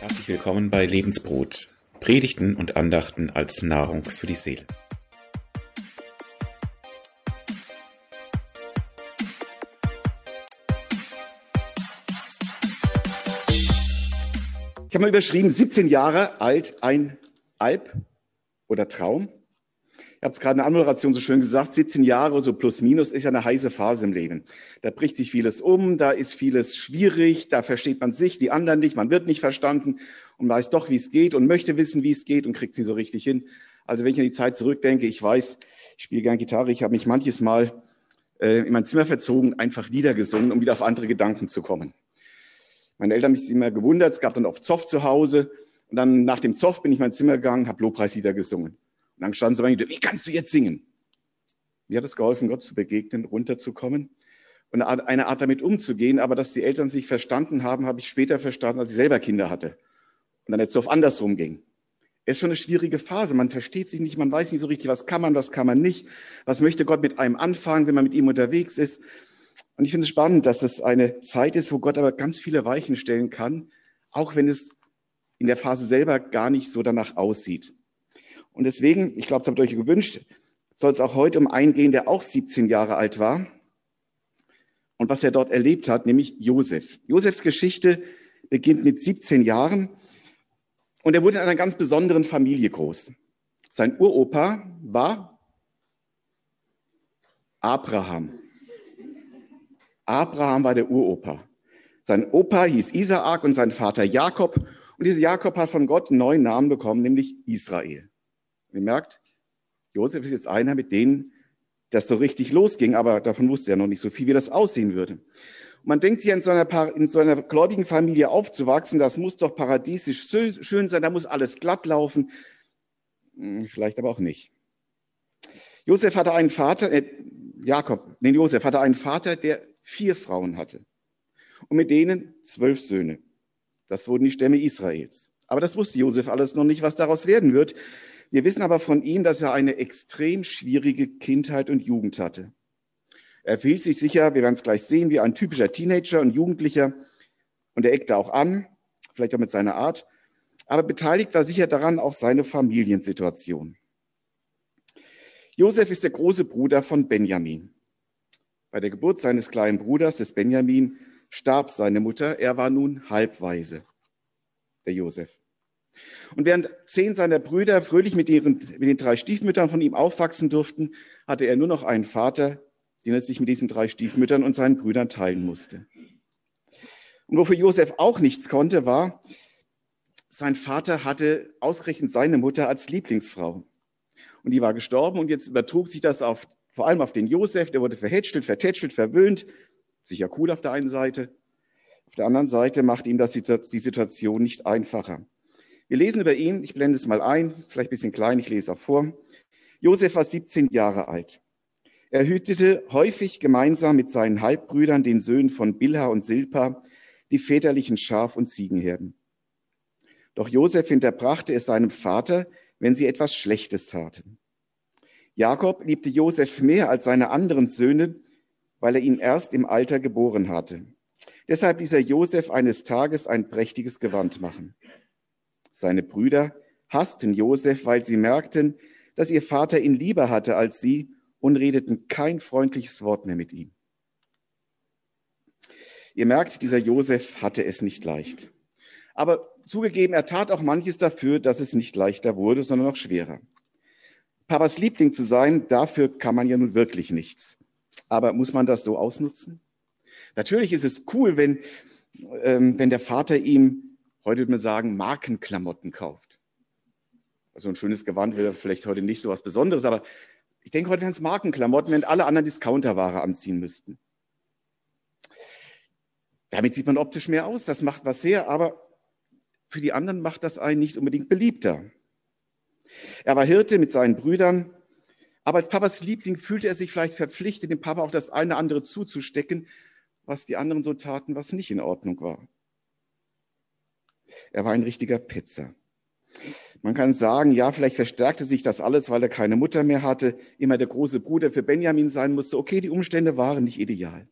Herzlich willkommen bei Lebensbrot, Predigten und Andachten als Nahrung für die Seele. Ich habe mal überschrieben, 17 Jahre alt, ein Alp oder Traum. Ihr habt es gerade in der Anmoderation so schön gesagt, 17 Jahre, so plus minus, ist ja eine heiße Phase im Leben. Da bricht sich vieles um, da ist vieles schwierig, da versteht man sich, die anderen nicht, man wird nicht verstanden und weiß doch, wie es geht und möchte wissen, wie es geht und kriegt sie so richtig hin. Also wenn ich an die Zeit zurückdenke, ich weiß, ich spiele gern Gitarre, ich habe mich manches Mal äh, in mein Zimmer verzogen, einfach Lieder gesungen, um wieder auf andere Gedanken zu kommen. Meine Eltern haben sich immer gewundert, es gab dann oft Zoff zu Hause. Und dann nach dem Zoff bin ich in mein Zimmer gegangen, habe Lobpreislieder gesungen. Und dann standen sie bei mir, wie kannst du jetzt singen? Mir hat es geholfen, Gott zu begegnen, runterzukommen und eine Art damit umzugehen. Aber dass die Eltern sich verstanden haben, habe ich später verstanden, als ich selber Kinder hatte. Und dann der Zoff andersrum ging. Es ist schon eine schwierige Phase. Man versteht sich nicht, man weiß nicht so richtig, was kann man, was kann man nicht. Was möchte Gott mit einem anfangen, wenn man mit ihm unterwegs ist? Und ich finde es spannend, dass es eine Zeit ist, wo Gott aber ganz viele Weichen stellen kann, auch wenn es in der Phase selber gar nicht so danach aussieht. Und deswegen, ich glaube, das habt ihr euch gewünscht, soll es auch heute um einen gehen, der auch 17 Jahre alt war und was er dort erlebt hat, nämlich Josef. Josefs Geschichte beginnt mit 17 Jahren und er wurde in einer ganz besonderen Familie groß. Sein Uropa war Abraham. Abraham war der Uropa. Sein Opa hieß Isaak und sein Vater Jakob. Und dieser Jakob hat von Gott einen neuen Namen bekommen, nämlich Israel. Und ihr merkt, Josef ist jetzt einer mit denen, das so richtig losging, aber davon wusste er noch nicht so viel, wie das aussehen würde. Und man denkt sich, in so, einer, in so einer gläubigen Familie aufzuwachsen, das muss doch paradiesisch schön sein, da muss alles glatt laufen. Hm, vielleicht aber auch nicht. Josef hatte einen Vater, äh, Jakob, nee, Josef hatte einen Vater, der vier Frauen hatte und mit denen zwölf Söhne. Das wurden die Stämme Israels. Aber das wusste Josef alles noch nicht, was daraus werden wird. Wir wissen aber von ihm, dass er eine extrem schwierige Kindheit und Jugend hatte. Er fühlt sich sicher, wir werden es gleich sehen, wie ein typischer Teenager und Jugendlicher. Und er eckte auch an, vielleicht auch mit seiner Art. Aber beteiligt war sicher daran auch seine Familiensituation. Josef ist der große Bruder von Benjamin. Bei der Geburt seines kleinen Bruders, des Benjamin, starb seine Mutter. Er war nun halbweise, der Josef. Und während zehn seiner Brüder fröhlich mit, ihren, mit den drei Stiefmüttern von ihm aufwachsen durften, hatte er nur noch einen Vater, den er sich mit diesen drei Stiefmüttern und seinen Brüdern teilen musste. Und wofür Josef auch nichts konnte, war, sein Vater hatte ausgerechnet seine Mutter als Lieblingsfrau. Und die war gestorben und jetzt übertrug sich das auf vor allem auf den Josef, der wurde verhätschelt, vertätschelt, verwöhnt. Sicher cool auf der einen Seite. Auf der anderen Seite macht ihm das die Situation nicht einfacher. Wir lesen über ihn, ich blende es mal ein, vielleicht ein bisschen klein, ich lese auch vor. Josef war 17 Jahre alt. Er hütete häufig gemeinsam mit seinen Halbbrüdern, den Söhnen von Bilha und Silpa, die väterlichen Schaf- und Ziegenherden. Doch Josef hinterbrachte es seinem Vater, wenn sie etwas Schlechtes taten. Jakob liebte Josef mehr als seine anderen Söhne, weil er ihn erst im Alter geboren hatte. Deshalb ließ er Josef eines Tages ein prächtiges Gewand machen. Seine Brüder hassten Josef, weil sie merkten, dass ihr Vater ihn lieber hatte als sie und redeten kein freundliches Wort mehr mit ihm. Ihr merkt, dieser Josef hatte es nicht leicht. Aber zugegeben, er tat auch manches dafür, dass es nicht leichter wurde, sondern noch schwerer. Papas Liebling zu sein, dafür kann man ja nun wirklich nichts. Aber muss man das so ausnutzen? Natürlich ist es cool, wenn, ähm, wenn der Vater ihm, heute würde man sagen, Markenklamotten kauft. Also ein schönes Gewand wäre vielleicht heute nicht so was Besonderes, aber ich denke, heute wären es Markenklamotten, wenn alle anderen Discounterware anziehen müssten. Damit sieht man optisch mehr aus, das macht was her, aber für die anderen macht das einen nicht unbedingt beliebter. Er war Hirte mit seinen Brüdern, aber als Papas Liebling fühlte er sich vielleicht verpflichtet, dem Papa auch das eine oder andere zuzustecken, was die anderen so taten, was nicht in Ordnung war. Er war ein richtiger Petzer. Man kann sagen, ja, vielleicht verstärkte sich das alles, weil er keine Mutter mehr hatte, immer der große Bruder für Benjamin sein musste. Okay, die Umstände waren nicht ideal.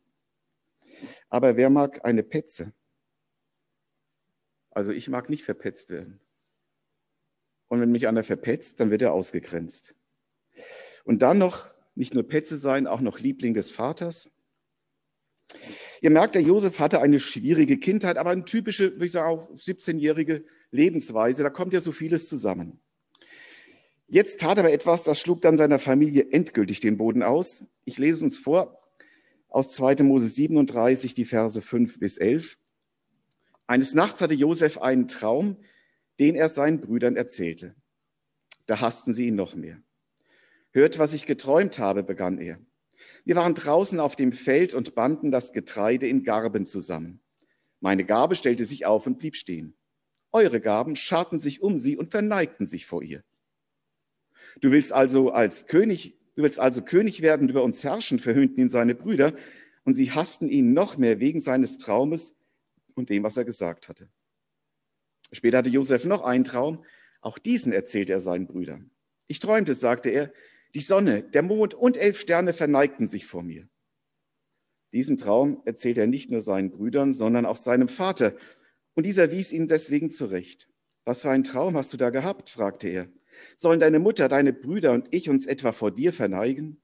Aber wer mag eine Petze? Also ich mag nicht verpetzt werden. Und wenn mich einer verpetzt, dann wird er ausgegrenzt. Und dann noch nicht nur Petze sein, auch noch Liebling des Vaters. Ihr merkt, der Josef hatte eine schwierige Kindheit, aber eine typische, würde ich sagen, auch 17-jährige Lebensweise. Da kommt ja so vieles zusammen. Jetzt tat aber etwas, das schlug dann seiner Familie endgültig den Boden aus. Ich lese uns vor aus 2. Mose 37, die Verse 5 bis 11. Eines Nachts hatte Josef einen Traum, den er seinen Brüdern erzählte. Da hassten sie ihn noch mehr. Hört, was ich geträumt habe, begann er. Wir waren draußen auf dem Feld und banden das Getreide in Garben zusammen. Meine Gabe stellte sich auf und blieb stehen. Eure Gaben scharten sich um sie und verneigten sich vor ihr. Du willst also als König, du willst also König werden über uns herrschen, verhöhnten ihn seine Brüder, und sie hassten ihn noch mehr wegen seines Traumes und dem, was er gesagt hatte. Später hatte Josef noch einen Traum, auch diesen erzählte er seinen Brüdern. Ich träumte, sagte er, die Sonne, der Mond und elf Sterne verneigten sich vor mir. Diesen Traum erzählt er nicht nur seinen Brüdern, sondern auch seinem Vater. Und dieser wies ihn deswegen zurecht. Was für einen Traum hast du da gehabt? fragte er. Sollen deine Mutter, deine Brüder und ich uns etwa vor dir verneigen?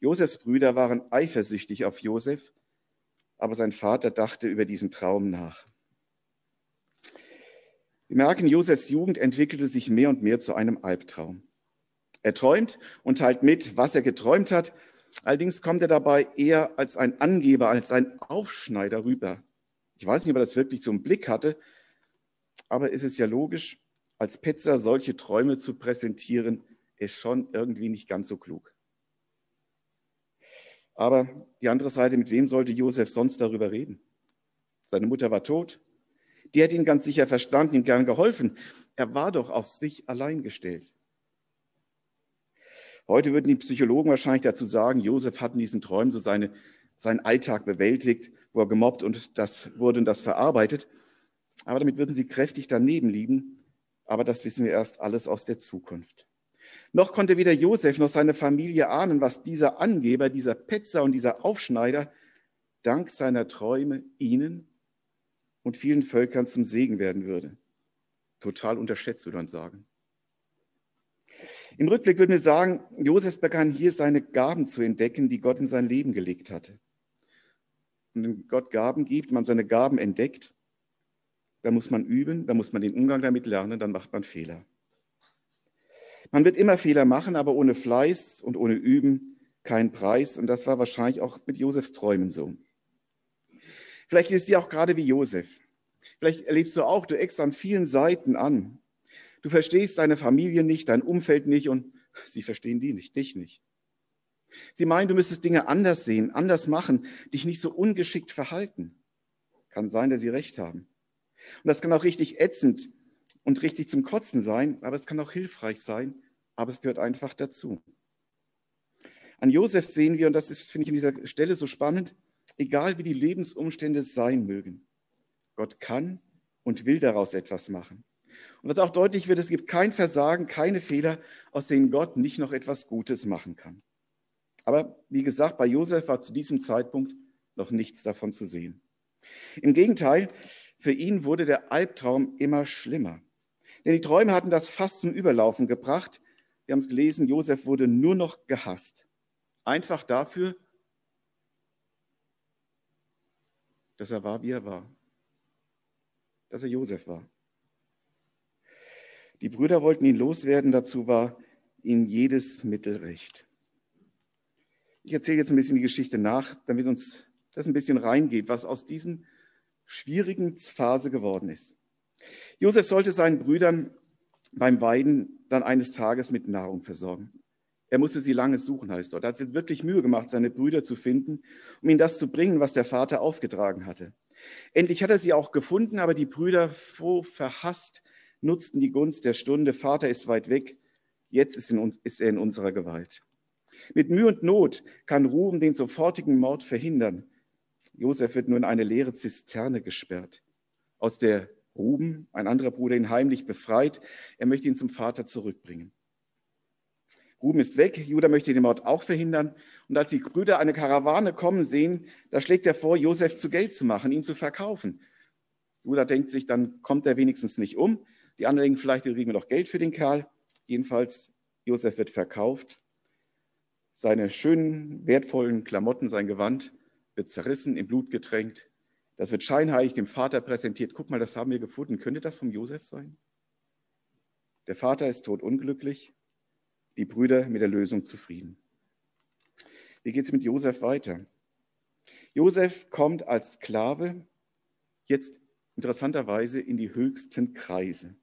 Josefs Brüder waren eifersüchtig auf Josef, aber sein Vater dachte über diesen Traum nach. Wir merken, Josefs Jugend entwickelte sich mehr und mehr zu einem Albtraum. Er träumt und teilt mit, was er geträumt hat. Allerdings kommt er dabei eher als ein Angeber, als ein Aufschneider rüber. Ich weiß nicht, ob er das wirklich so im Blick hatte, aber ist es ja logisch, als Petzer solche Träume zu präsentieren, ist schon irgendwie nicht ganz so klug. Aber die andere Seite, mit wem sollte Josef sonst darüber reden? Seine Mutter war tot. Die hätte ihn ganz sicher verstanden, ihm gern geholfen. Er war doch auf sich allein gestellt. Heute würden die Psychologen wahrscheinlich dazu sagen, Josef hat in diesen Träumen so seine, seinen Alltag bewältigt, wo er gemobbt und das wurde und das verarbeitet. Aber damit würden sie kräftig daneben liegen. Aber das wissen wir erst alles aus der Zukunft. Noch konnte weder Josef noch seine Familie ahnen, was dieser Angeber, dieser Petzer und dieser Aufschneider dank seiner Träume ihnen und vielen Völkern zum Segen werden würde. Total unterschätzt, würde man sagen. Im Rückblick würden wir sagen, Josef begann hier seine Gaben zu entdecken, die Gott in sein Leben gelegt hatte. Und wenn Gott Gaben gibt, man seine Gaben entdeckt, dann muss man üben, dann muss man den Umgang damit lernen, dann macht man Fehler. Man wird immer Fehler machen, aber ohne Fleiß und ohne Üben kein Preis. Und das war wahrscheinlich auch mit Josefs Träumen so. Vielleicht ist sie auch gerade wie Josef. Vielleicht erlebst du auch, du eckst an vielen Seiten an. Du verstehst deine Familie nicht, dein Umfeld nicht und sie verstehen die nicht, dich nicht. Sie meinen, du müsstest Dinge anders sehen, anders machen, dich nicht so ungeschickt verhalten. Kann sein, dass sie recht haben. Und das kann auch richtig ätzend und richtig zum Kotzen sein, aber es kann auch hilfreich sein, aber es gehört einfach dazu. An Josef sehen wir, und das ist, finde ich, an dieser Stelle so spannend, egal wie die Lebensumstände sein mögen, Gott kann und will daraus etwas machen. Und was auch deutlich wird, es gibt kein Versagen, keine Fehler, aus denen Gott nicht noch etwas Gutes machen kann. Aber wie gesagt, bei Josef war zu diesem Zeitpunkt noch nichts davon zu sehen. Im Gegenteil, für ihn wurde der Albtraum immer schlimmer. Denn die Träume hatten das fast zum Überlaufen gebracht. Wir haben es gelesen, Josef wurde nur noch gehasst. Einfach dafür, dass er war, wie er war. Dass er Josef war. Die Brüder wollten ihn loswerden, dazu war ihnen jedes Mittel recht. Ich erzähle jetzt ein bisschen die Geschichte nach, damit uns das ein bisschen reingeht, was aus diesem schwierigen Phase geworden ist. Josef sollte seinen Brüdern beim Weiden dann eines Tages mit Nahrung versorgen. Er musste sie lange suchen, heißt dort. Er hat sich wirklich Mühe gemacht, seine Brüder zu finden, um ihnen das zu bringen, was der Vater aufgetragen hatte. Endlich hat er sie auch gefunden, aber die Brüder, so verhasst, nutzten die Gunst der Stunde. Vater ist weit weg, jetzt ist, in, ist er in unserer Gewalt. Mit Mühe und Not kann Ruhm den sofortigen Mord verhindern. Josef wird nur in eine leere Zisterne gesperrt. Aus der Ruben, ein anderer Bruder, ihn heimlich befreit. Er möchte ihn zum Vater zurückbringen. Ruben ist weg, Judah möchte den Mord auch verhindern. Und als die Brüder eine Karawane kommen sehen, da schlägt er vor, Josef zu Geld zu machen, ihn zu verkaufen. Judah denkt sich, dann kommt er wenigstens nicht um. Die anderen denken, vielleicht kriegen wir doch Geld für den Kerl. Jedenfalls, Josef wird verkauft. Seine schönen, wertvollen Klamotten, sein Gewand wird zerrissen, im Blut getränkt. Das wird scheinheilig dem Vater präsentiert. Guck mal, das haben wir gefunden. Könnte das vom Josef sein? Der Vater ist totunglücklich die Brüder mit der Lösung zufrieden. Wie geht es mit Josef weiter? Josef kommt als Sklave jetzt interessanterweise in die höchsten Kreise.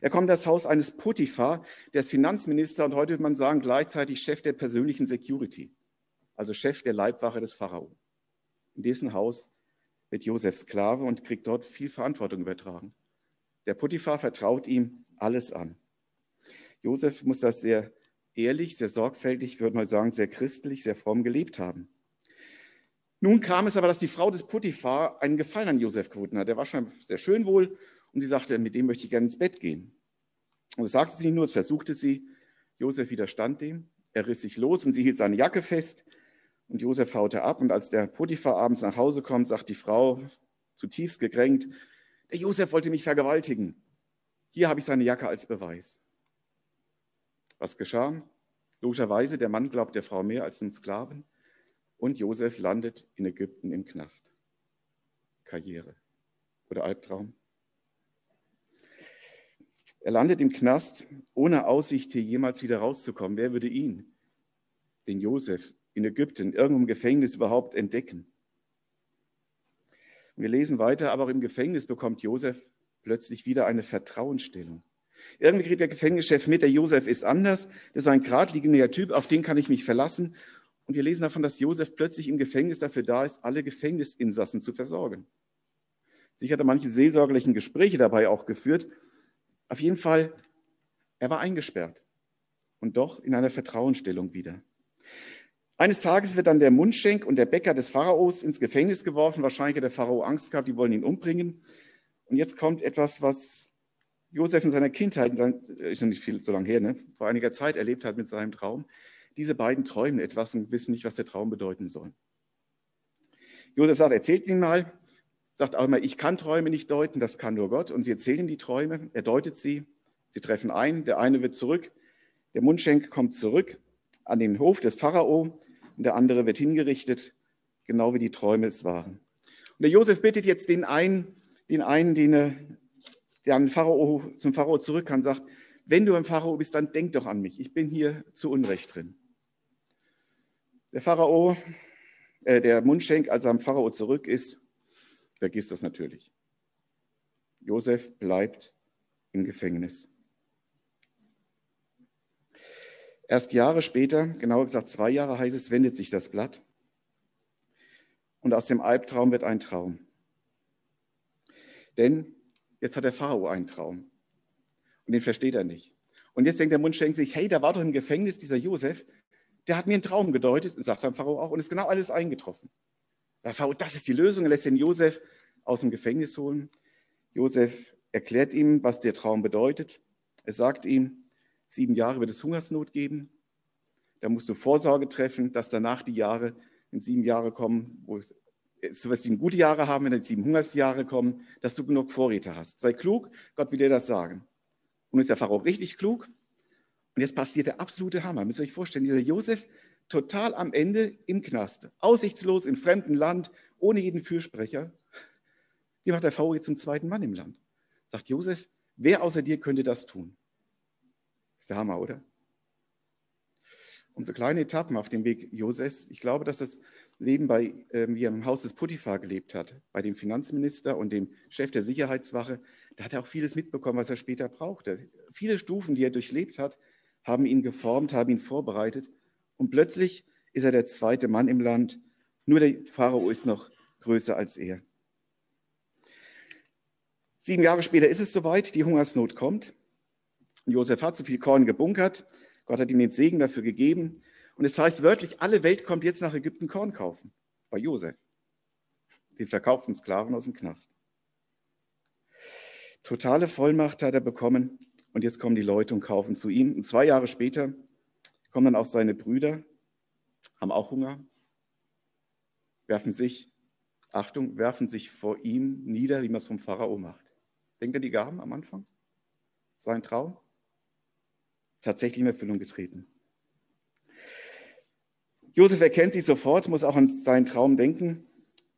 Er kommt das Haus eines Potiphar, der ist Finanzminister und heute würde man sagen gleichzeitig Chef der persönlichen Security, also Chef der Leibwache des Pharao. In dessen Haus wird Josef Sklave und kriegt dort viel Verantwortung übertragen. Der Potiphar vertraut ihm alles an. Josef muss das sehr ehrlich, sehr sorgfältig, würde man sagen, sehr christlich, sehr fromm gelebt haben. Nun kam es aber, dass die Frau des Potiphar einen Gefallen an Josef gefunden hat. Der war schon sehr schön wohl und sie sagte, mit dem möchte ich gerne ins Bett gehen. Und das sagte sie nicht nur, es versuchte sie. Josef widerstand dem. Er riss sich los und sie hielt seine Jacke fest. Und Josef haute ab. Und als der Potiphar abends nach Hause kommt, sagt die Frau zutiefst gekränkt, der Josef wollte mich vergewaltigen. Hier habe ich seine Jacke als Beweis. Was geschah? Logischerweise, der Mann glaubt der Frau mehr als dem Sklaven und Josef landet in Ägypten im Knast. Karriere oder Albtraum. Er landet im Knast ohne Aussicht, hier jemals wieder rauszukommen. Wer würde ihn, den Josef, in Ägypten, irgendwo im Gefängnis überhaupt entdecken? wir lesen weiter, aber auch im Gefängnis bekommt Josef plötzlich wieder eine Vertrauensstellung. Irgendwie kriegt der Gefängnischef mit, der Josef ist anders, das ist ein geradliniger Typ, auf den kann ich mich verlassen. Und wir lesen davon, dass Josef plötzlich im Gefängnis dafür da ist, alle Gefängnisinsassen zu versorgen. Sicher hat er manche seelsorgerlichen Gespräche dabei auch geführt. Auf jeden Fall, er war eingesperrt und doch in einer Vertrauensstellung wieder. Eines Tages wird dann der Mundschenk und der Bäcker des Pharaos ins Gefängnis geworfen. Wahrscheinlich hat der Pharao Angst gehabt, die wollen ihn umbringen. Und jetzt kommt etwas, was Josef in seiner Kindheit, ist noch nicht viel so lange her, ne, vor einiger Zeit erlebt hat mit seinem Traum. Diese beiden träumen etwas und wissen nicht, was der Traum bedeuten soll. Josef sagt, erzählt ihn mal, sagt auch immer, ich kann Träume nicht deuten, das kann nur Gott. Und sie erzählen die Träume, er deutet sie, sie treffen ein, der eine wird zurück, der Mundschenk kommt zurück an den Hof des Pharao und der andere wird hingerichtet, genau wie die Träume es waren. Und der Josef bittet jetzt den einen, den einen, den er der an Pharao, zum Pharao zurück kann, sagt, wenn du ein Pharao bist, dann denk doch an mich. Ich bin hier zu Unrecht drin. Der Pharao, äh, der Mundschenk, als er am Pharao zurück ist, vergisst das natürlich. Josef bleibt im Gefängnis. Erst Jahre später, genauer gesagt zwei Jahre heißt es, wendet sich das Blatt. Und aus dem Albtraum wird ein Traum. Denn Jetzt hat der Pharao einen Traum. Und den versteht er nicht. Und jetzt denkt der Mundschenk sich, hey, da war doch im Gefängnis dieser Josef, der hat mir einen Traum gedeutet, sagt dann Pharao auch, und ist genau alles eingetroffen. Das ist die Lösung, er lässt den Josef aus dem Gefängnis holen. Josef erklärt ihm, was der Traum bedeutet. Er sagt ihm, sieben Jahre wird es Hungersnot geben. Da musst du Vorsorge treffen, dass danach die Jahre, in sieben Jahre kommen, wo es was sieben gute Jahre haben, wenn dann sieben Hungersjahre kommen, dass du genug Vorräte hast. Sei klug, Gott will dir das sagen. Und ist der Pharao richtig klug. Und jetzt passiert der absolute Hammer. Müsst ihr euch vorstellen, dieser Josef total am Ende im Knast, aussichtslos im fremden Land, ohne jeden Fürsprecher. Wie macht der jetzt zum zweiten Mann im Land? Sagt Josef, wer außer dir könnte das tun? Ist der Hammer, oder? Und so kleine Etappen auf dem Weg Josefs. Ich glaube, dass das Leben bei, äh, wie er im Haus des Potiphar gelebt hat, bei dem Finanzminister und dem Chef der Sicherheitswache, da hat er auch vieles mitbekommen, was er später brauchte. Viele Stufen, die er durchlebt hat, haben ihn geformt, haben ihn vorbereitet. Und plötzlich ist er der zweite Mann im Land. Nur der Pharao ist noch größer als er. Sieben Jahre später ist es soweit, die Hungersnot kommt. Josef hat zu viel Korn gebunkert. Gott hat ihm den Segen dafür gegeben. Und es heißt wörtlich, alle Welt kommt jetzt nach Ägypten Korn kaufen. Bei Josef, den verkauften Sklaven aus dem Knast. Totale Vollmacht hat er bekommen und jetzt kommen die Leute und kaufen zu ihm. Und zwei Jahre später kommen dann auch seine Brüder, haben auch Hunger, werfen sich, Achtung, werfen sich vor ihm nieder, wie man es vom Pharao macht. Denkt ihr, die gaben am Anfang? Sein Traum? Tatsächlich in Erfüllung getreten. Josef erkennt sich sofort, muss auch an seinen Traum denken.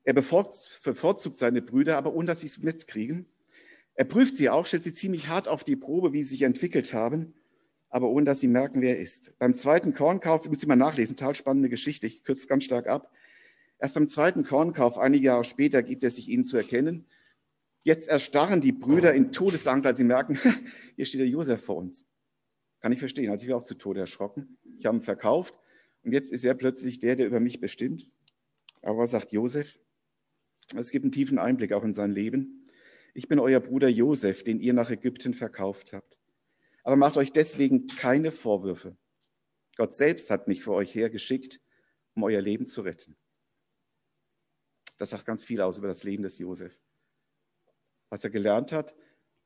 Er bevorzugt seine Brüder, aber ohne dass sie es mitkriegen. Er prüft sie auch, stellt sie ziemlich hart auf die Probe, wie sie sich entwickelt haben, aber ohne dass sie merken, wer er ist. Beim zweiten Kornkauf, müsst ihr mal nachlesen, total spannende Geschichte, ich kürze ganz stark ab. Erst beim zweiten Kornkauf, einige Jahre später, gibt er sich ihnen zu erkennen. Jetzt erstarren die Brüder in Todesangst, als sie merken, hier steht der Josef vor uns. Kann ich verstehen, hat sich auch zu Tode erschrocken. Ich habe ihn verkauft und jetzt ist er plötzlich der, der über mich bestimmt. Aber was sagt Josef? Es gibt einen tiefen Einblick auch in sein Leben. Ich bin euer Bruder Josef, den ihr nach Ägypten verkauft habt. Aber macht euch deswegen keine Vorwürfe. Gott selbst hat mich für euch hergeschickt, um euer Leben zu retten. Das sagt ganz viel aus über das Leben des Josef. Was er gelernt hat,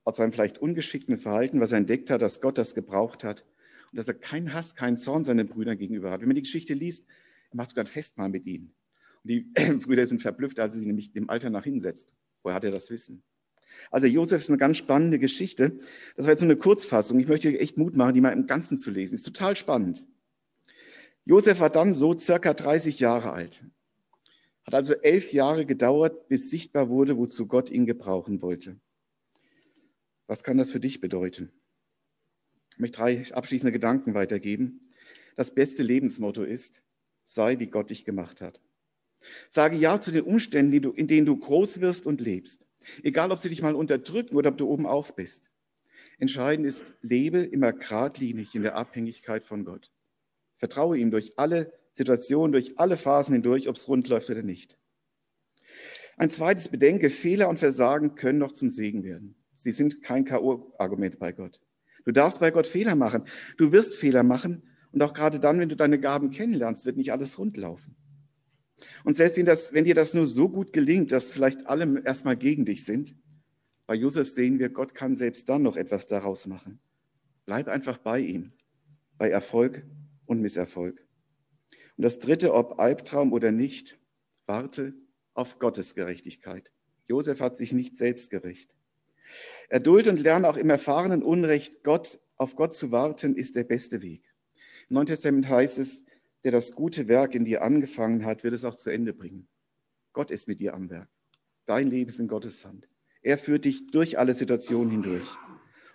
aus seinem vielleicht ungeschickten Verhalten, was er entdeckt hat, dass Gott das gebraucht hat und dass er keinen Hass, keinen Zorn seinen Brüdern gegenüber hat. Wenn man die Geschichte liest, er macht sogar ein Festmahl mit ihnen. Und die Brüder sind verblüfft, als er sie nämlich dem Alter nach hinsetzt. Woher hat er das Wissen? Also Josef ist eine ganz spannende Geschichte. Das war jetzt nur eine Kurzfassung. Ich möchte euch echt Mut machen, die mal im Ganzen zu lesen. Ist total spannend. Josef war dann so circa 30 Jahre alt. Hat also elf Jahre gedauert, bis sichtbar wurde, wozu Gott ihn gebrauchen wollte. Was kann das für dich bedeuten? Ich möchte drei abschließende Gedanken weitergeben. Das beste Lebensmotto ist, sei wie Gott dich gemacht hat. Sage Ja zu den Umständen, in denen du groß wirst und lebst. Egal, ob sie dich mal unterdrücken oder ob du oben auf bist. Entscheidend ist, lebe immer geradlinig in der Abhängigkeit von Gott. Vertraue ihm durch alle Situationen, durch alle Phasen hindurch, ob es rund läuft oder nicht. Ein zweites Bedenke, Fehler und Versagen können noch zum Segen werden. Sie sind kein K.O.-Argument bei Gott. Du darfst bei Gott Fehler machen. Du wirst Fehler machen. Und auch gerade dann, wenn du deine Gaben kennenlernst, wird nicht alles rund laufen. Und selbst wenn, das, wenn dir das nur so gut gelingt, dass vielleicht alle erstmal gegen dich sind, bei Josef sehen wir, Gott kann selbst dann noch etwas daraus machen. Bleib einfach bei ihm, bei Erfolg und Misserfolg. Und das dritte, ob Albtraum oder nicht, warte auf Gottes Gerechtigkeit. Josef hat sich nicht selbst gerecht. Erduld und lerne auch im erfahrenen Unrecht, Gott, auf Gott zu warten, ist der beste Weg. Im Neuen Testament heißt es, der das gute Werk in dir angefangen hat, wird es auch zu Ende bringen. Gott ist mit dir am Werk. Dein Leben ist in Gottes Hand. Er führt dich durch alle Situationen hindurch.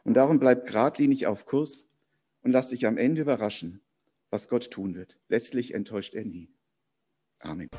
Und darum bleib geradlinig auf Kurs und lass dich am Ende überraschen, was Gott tun wird. Letztlich enttäuscht er nie. Amen.